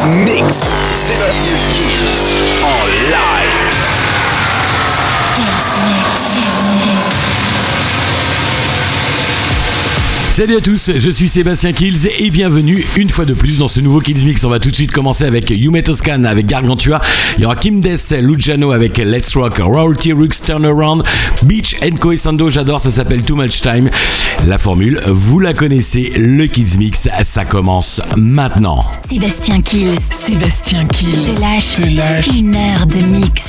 Mix. Sébastien Salut à tous, je suis Sébastien Kills et bienvenue une fois de plus dans ce nouveau Kills Mix. On va tout de suite commencer avec Yume Toscan avec Gargantua. Il y aura Kim Des Lujano avec Let's Rock, Royalty Rooks Turnaround, Beach and Beach j'adore, ça s'appelle Too Much Time. La formule, vous la connaissez, le Kills Mix, ça commence maintenant. Sébastien Kills, Sébastien Kills, lâche, te lâche. une heure de mix.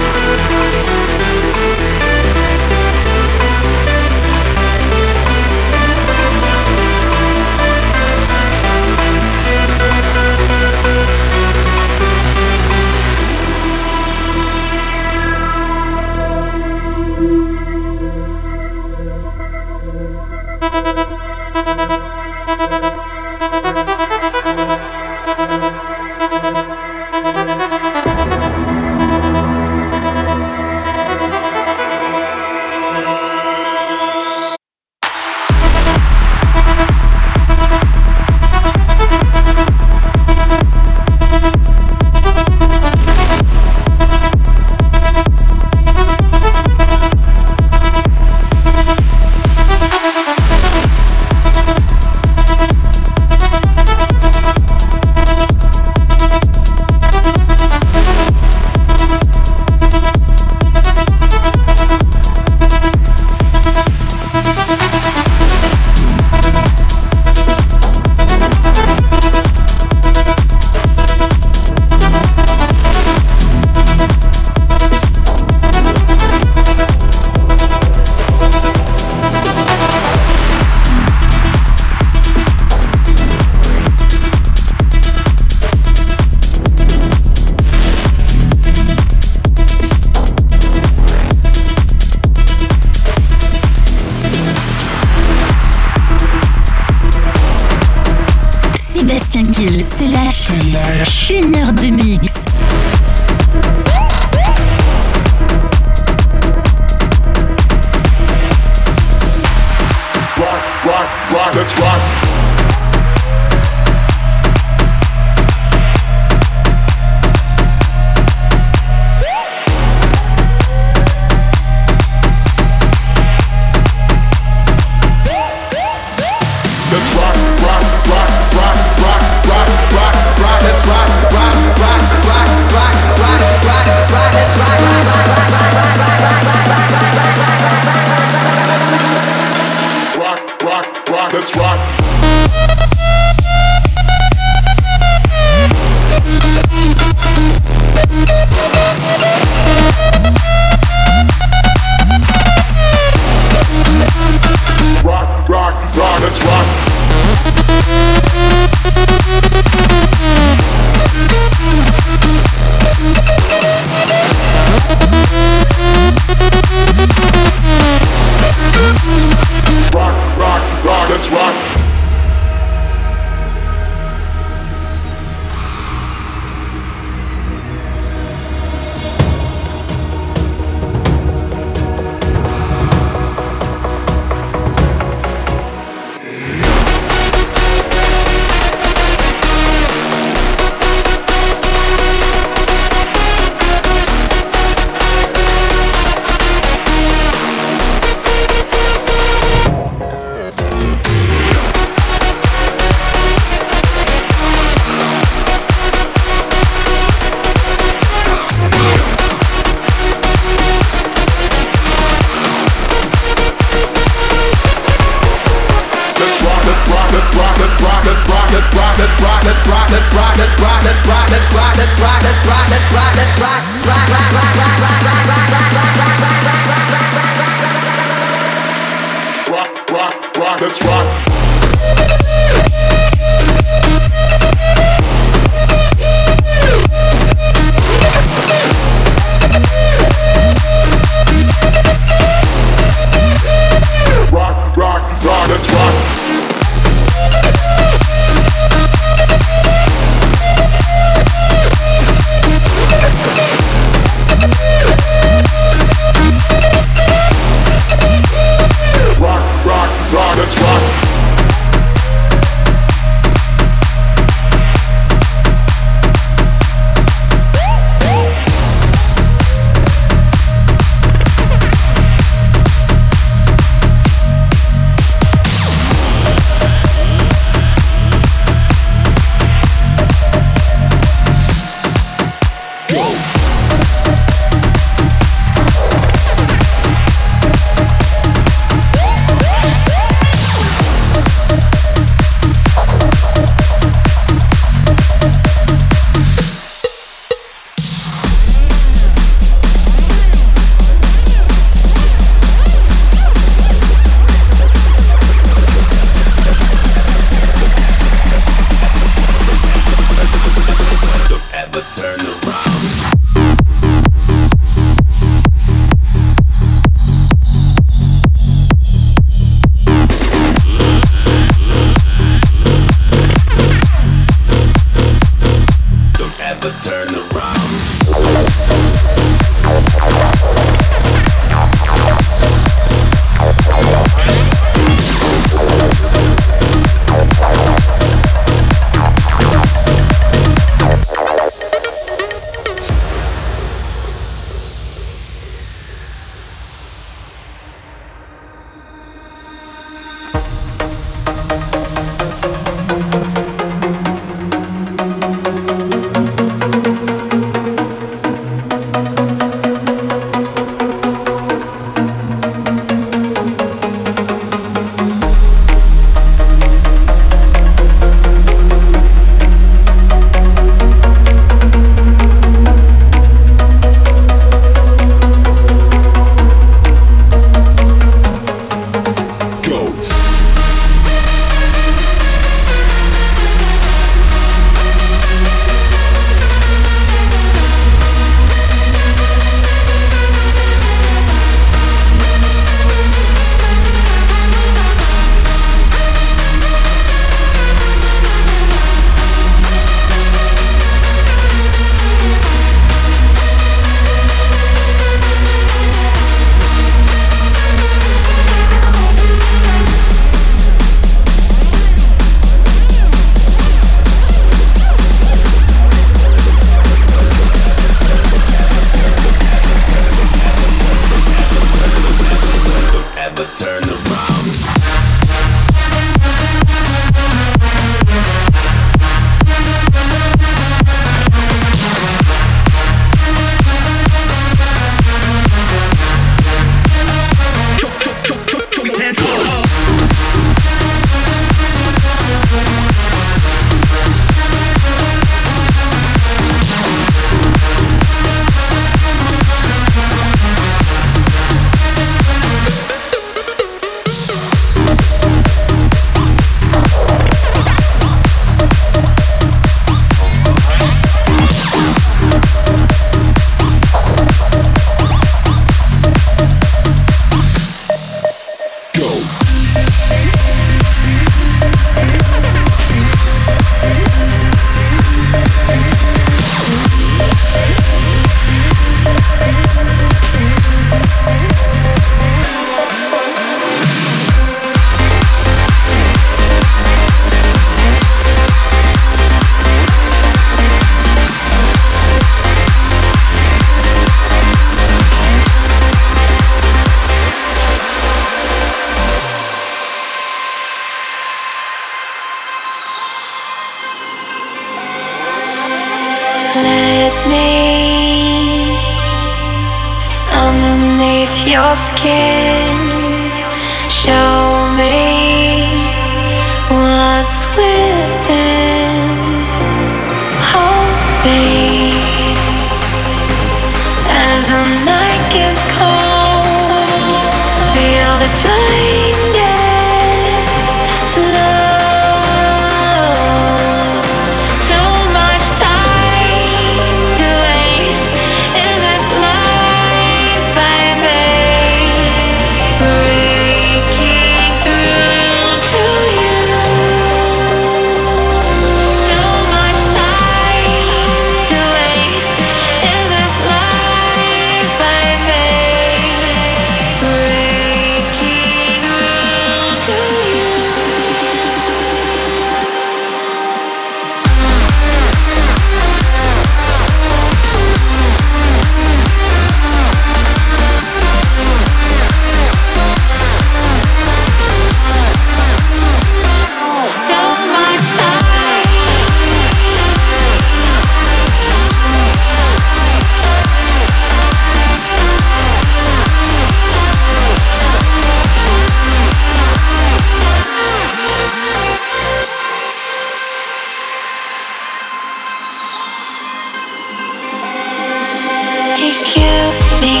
Excuse me.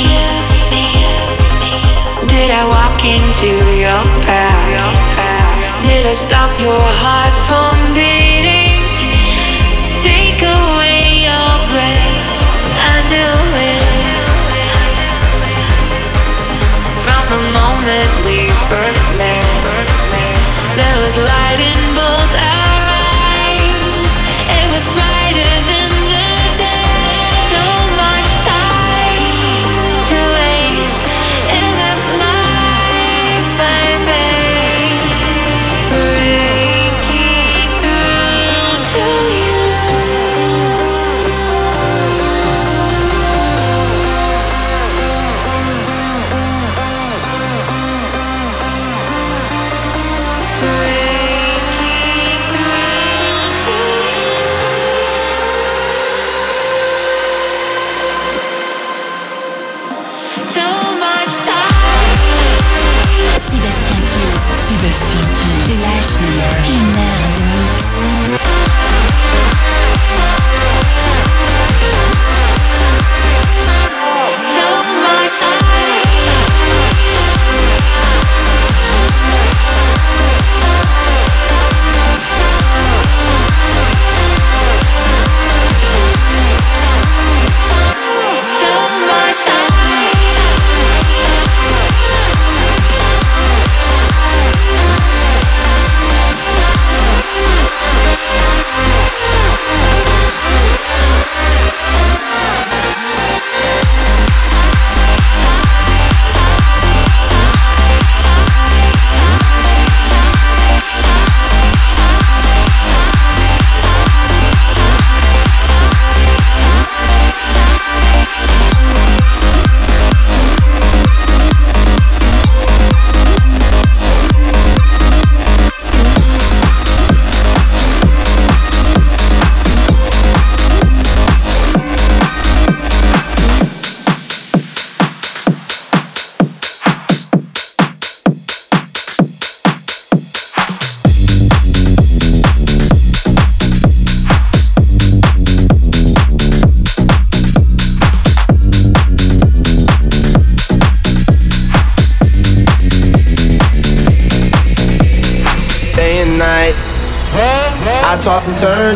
Did I walk into your path? Did I stop your heart from beating? Take away your breath. I knew it. From the moment we first met, there was light in.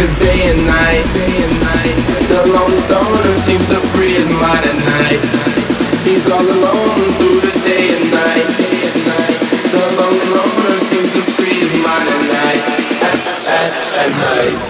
Cause day and night, day and night, the lone stoner seems to free his mind at night. He's all alone through the day and night, day and night. The lone loner seems to free his mind at night, at, at, at night.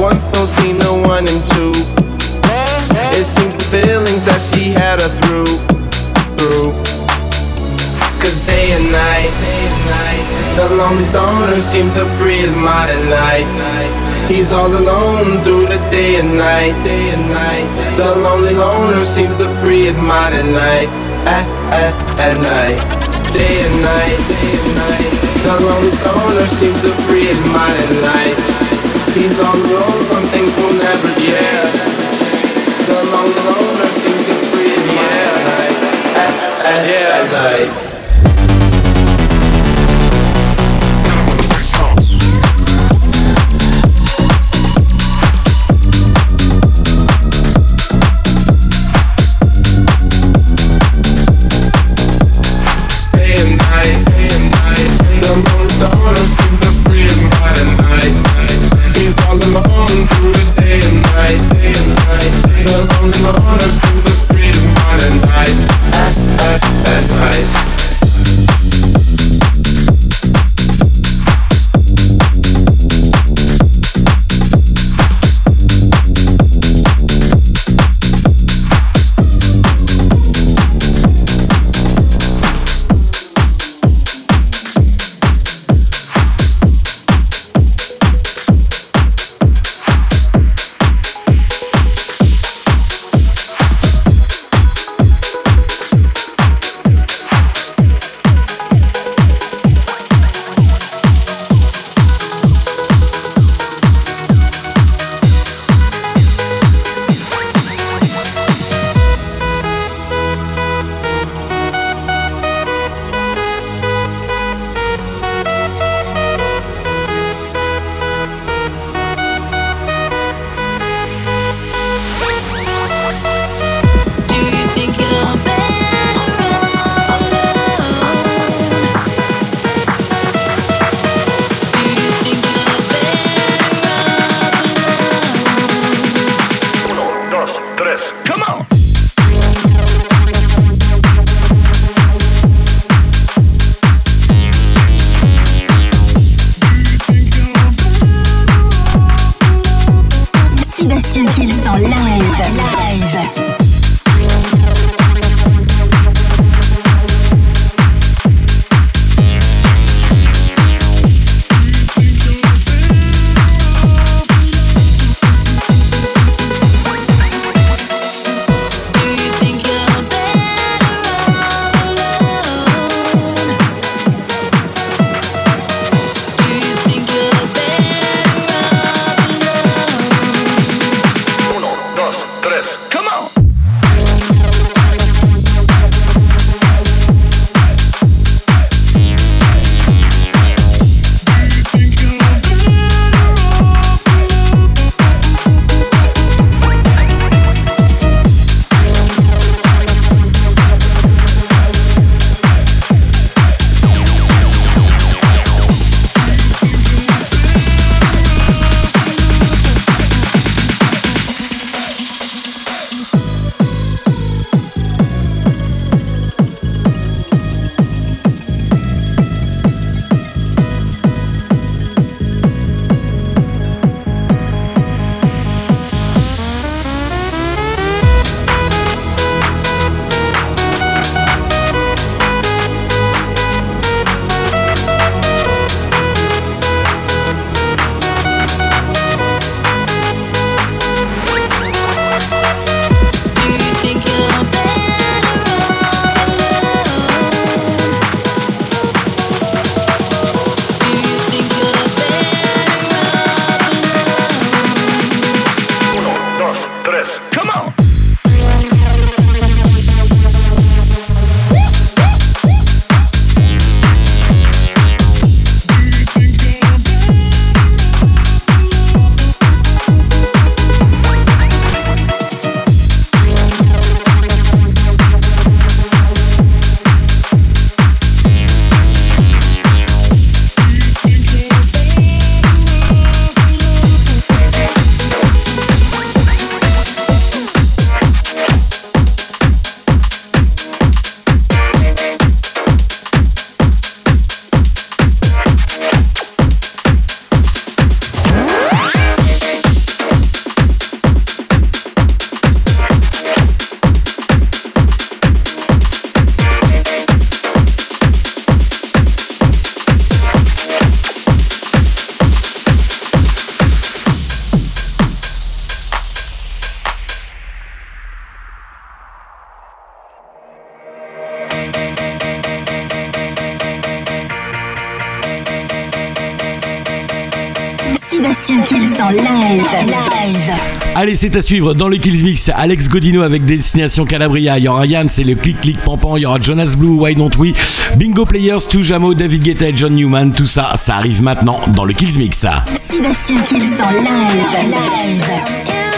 once don't seem no one and two. It seems the feelings that she had are through, through. Cause day and night, the lonely owner seems to free his mind at night. He's all alone through the day and night, day and night. The lonely loner seems to free his mind at night, at, at, at night. Day and night, day and night. The lonely loner seems to free his mind at night. He's on the road, some things will never change. The to night, at, at night. Allez, c'est à suivre dans le Kills Mix. Alex Godino avec Destination Calabria. Il y aura Yann, c'est le clic clic pampan. Il y aura Jonas Blue, Why Don't We, Bingo Players, Toujamo, David Guetta et John Newman. Tout ça, ça arrive maintenant dans le Kills Mix. Sébastien live.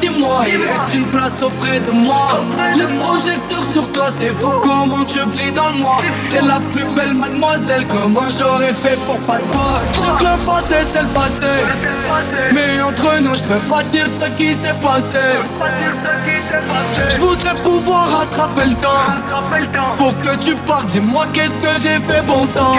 dis-moi, il reste une place auprès de moi. Le projecteur sur toi, c'est fou, comment tu brilles dans le moi. T'es la plus belle mademoiselle, comment j'aurais fait pour pas te voir. le passé, c'est le passé. Mais entre nous, je peux pas dire ce qui s'est passé. Je voudrais pouvoir attraper le temps. Pour que tu parles, dis-moi qu'est-ce que j'ai fait, bon sang.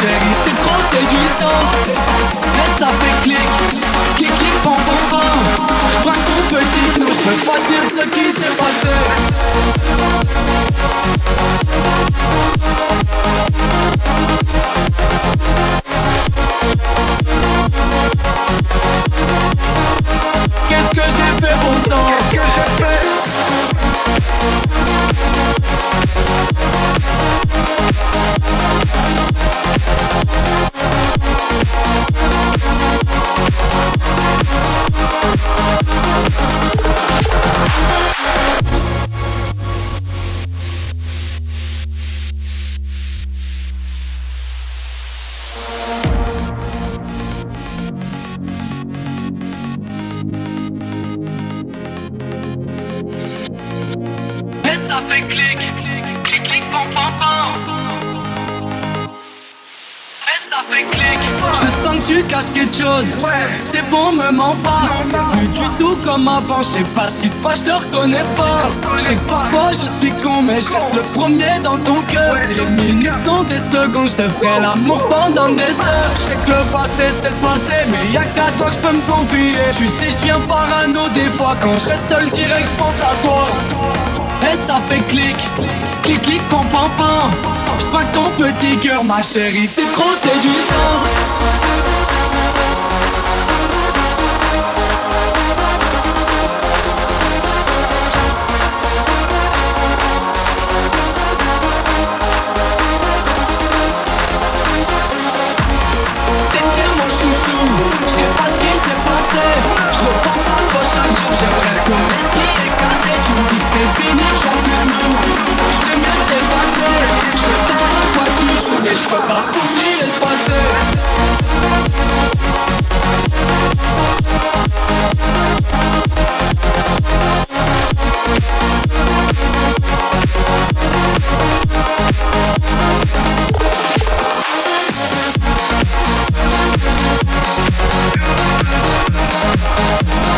Chérie, t'es trop séduisante. Mais ça fait clic, clic, clic, pom, pom, pom. J'prends ton petit clou, j'peux pas dire ce qui s'est passé. Qu'est-ce que j'ai fait, pour ça Qu'est-ce que j'ai fait? Thank pas. Plus du tout comme avant, je sais pas ce qui se passe, je te reconnais pas. Je sais parfois je suis con, mais je le premier dans ton cœur. Si les minutes sont des secondes, je te ferai l'amour pendant des heures. Je sais que le passé c'est le passé, mais y'a qu'à toi que je peux me confier. Tu sais ces parano des fois, quand je reste seul direct, je pense à toi. Et ça fait clic, clic, clic, pam, pom-pom-pom que ton petit cœur, ma chérie, t'es trop séduisant. mare Și o casă, o și ajunge Percolesc fie case, ci un pic se vine Poate nu Și vremea de vase Și tare poate june Și pe capul mine spate We'll oh,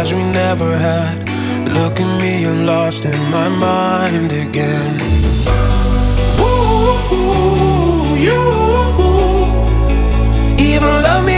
lives we never had. Look at me, I'm lost in my mind again. Ooh, you even love me.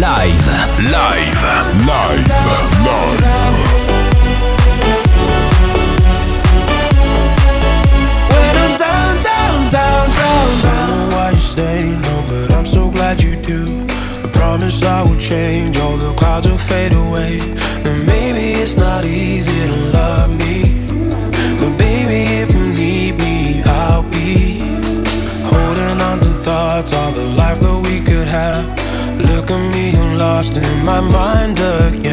live. Live. Live. Live. When I'm down, down, down, down, down. I don't know why you stay, no, but I'm so glad you do. I promise I will change, all the clouds will fade away. at me, I'm lost in my mind again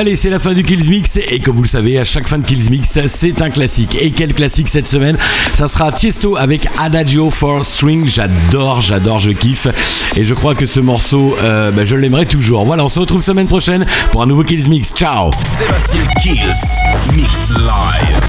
Allez, c'est la fin du Kills Mix et comme vous le savez, à chaque fin de Kills Mix, c'est un classique. Et quel classique cette semaine Ça sera Tiesto avec Adagio for String. J'adore, j'adore, je kiffe et je crois que ce morceau, euh, bah, je l'aimerai toujours. Voilà, on se retrouve semaine prochaine pour un nouveau Kills Mix. Ciao. Sébastien Kills Mix Live.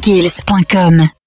Deals.com